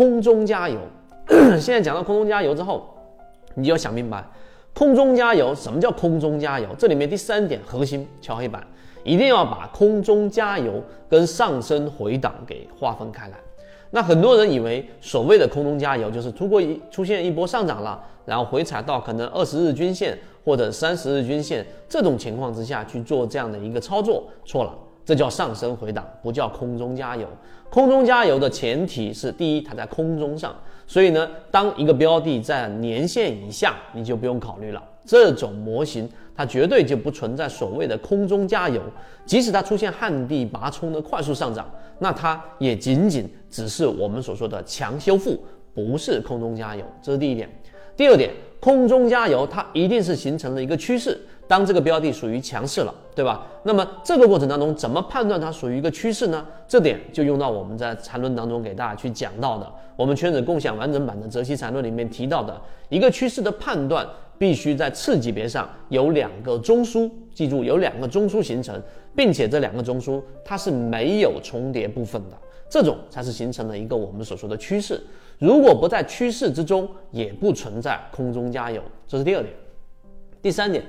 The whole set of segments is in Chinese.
空中加油。现在讲到空中加油之后，你就要想明白，空中加油什么叫空中加油？这里面第三点核心敲黑板，一定要把空中加油跟上升回档给划分开来。那很多人以为所谓的空中加油就是通过一出现一波上涨了，然后回踩到可能二十日均线或者三十日均线这种情况之下去做这样的一个操作，错了，这叫上升回档，不叫空中加油。空中加油的前提是第一，它在空中上，所以呢，当一个标的在年线以下，你就不用考虑了。这种模型它绝对就不存在所谓的空中加油，即使它出现旱地拔葱的快速上涨，那它也仅仅只是我们所说的强修复，不是空中加油。这是第一点。第二点，空中加油它一定是形成了一个趋势，当这个标的属于强势了，对吧？那么这个过程当中怎么判断它属于一个趋势呢？这点就用到我们在缠论当中给大家去讲到的，我们圈子共享完整版的泽西缠论里面提到的一个趋势的判断。必须在次级别上有两个中枢，记住有两个中枢形成，并且这两个中枢它是没有重叠部分的，这种才是形成了一个我们所说的趋势。如果不在趋势之中，也不存在空中加油。这是第二点。第三点，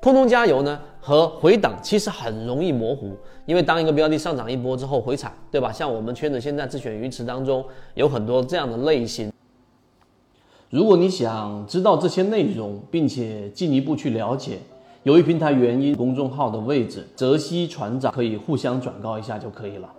空中加油呢和回档其实很容易模糊，因为当一个标的上涨一波之后回踩，对吧？像我们圈子现在自选鱼池当中有很多这样的类型。如果你想知道这些内容，并且进一步去了解，由于平台原因，公众号的位置泽西船长可以互相转告一下就可以了。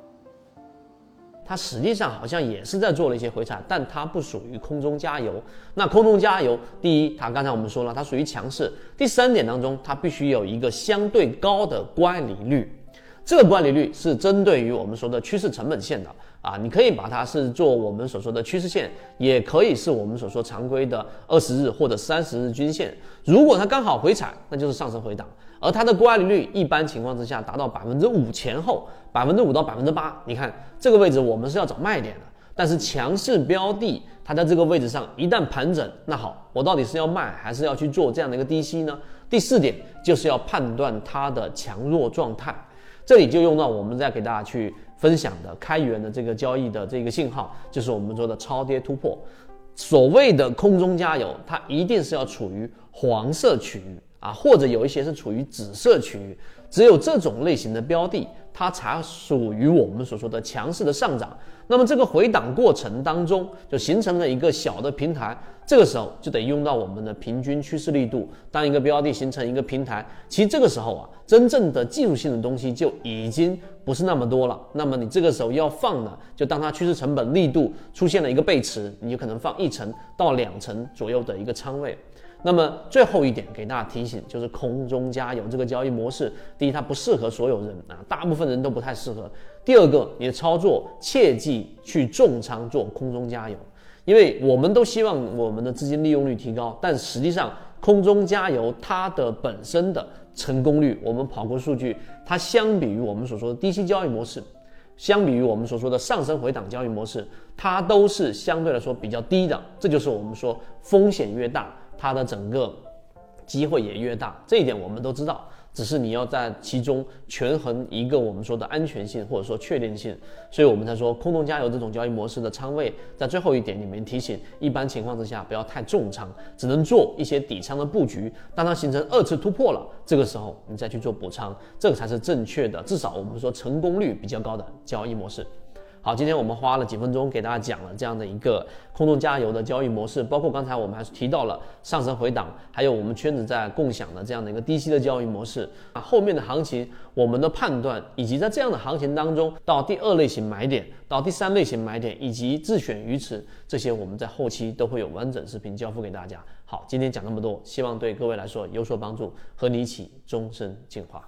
它实际上好像也是在做了一些回踩，但它不属于空中加油。那空中加油，第一，它刚才我们说了，它属于强势；第三点当中，它必须有一个相对高的乖离率。这个乖离率是针对于我们说的趋势成本线的啊，你可以把它是做我们所说的趋势线，也可以是我们所说常规的二十日或者三十日均线。如果它刚好回踩，那就是上升回档，而它的乖离率一般情况之下达到百分之五前后，百分之五到百分之八。你看这个位置，我们是要找卖点的，但是强势标的它在这个位置上一旦盘整，那好，我到底是要卖还是要去做这样的一个低吸呢？第四点就是要判断它的强弱状态。这里就用到我们在给大家去分享的开源的这个交易的这个信号，就是我们说的超跌突破。所谓的空中加油，它一定是要处于黄色区域啊，或者有一些是处于紫色区域。只有这种类型的标的，它才属于我们所说的强势的上涨。那么这个回档过程当中，就形成了一个小的平台。这个时候就得用到我们的平均趋势力度。当一个标的形成一个平台，其实这个时候啊，真正的技术性的东西就已经不是那么多了。那么你这个时候要放呢，就当它趋势成本力度出现了一个背驰，你就可能放一层到两层左右的一个仓位。那么最后一点给大家提醒，就是空中加油这个交易模式，第一它不适合所有人啊，大部分人都不太适合。第二个，你的操作切记去重仓做空中加油，因为我们都希望我们的资金利用率提高，但实际上空中加油它的本身的成功率，我们跑过数据，它相比于我们所说的低息交易模式，相比于我们所说的上升回档交易模式，它都是相对来说比较低的。这就是我们说风险越大。它的整个机会也越大，这一点我们都知道。只是你要在其中权衡一个我们说的安全性或者说确定性，所以我们才说空中加油这种交易模式的仓位，在最后一点里面提醒，一般情况之下不要太重仓，只能做一些底仓的布局。当它形成二次突破了，这个时候你再去做补仓，这个才是正确的，至少我们说成功率比较高的交易模式。好，今天我们花了几分钟给大家讲了这样的一个空中加油的交易模式，包括刚才我们还提到了上升回档，还有我们圈子在共享的这样的一个低吸的交易模式啊。后面的行情我们的判断，以及在这样的行情当中到第二类型买点，到第三类型买点，以及自选鱼池这些，我们在后期都会有完整视频交付给大家。好，今天讲那么多，希望对各位来说有所帮助，和你一起终身进化。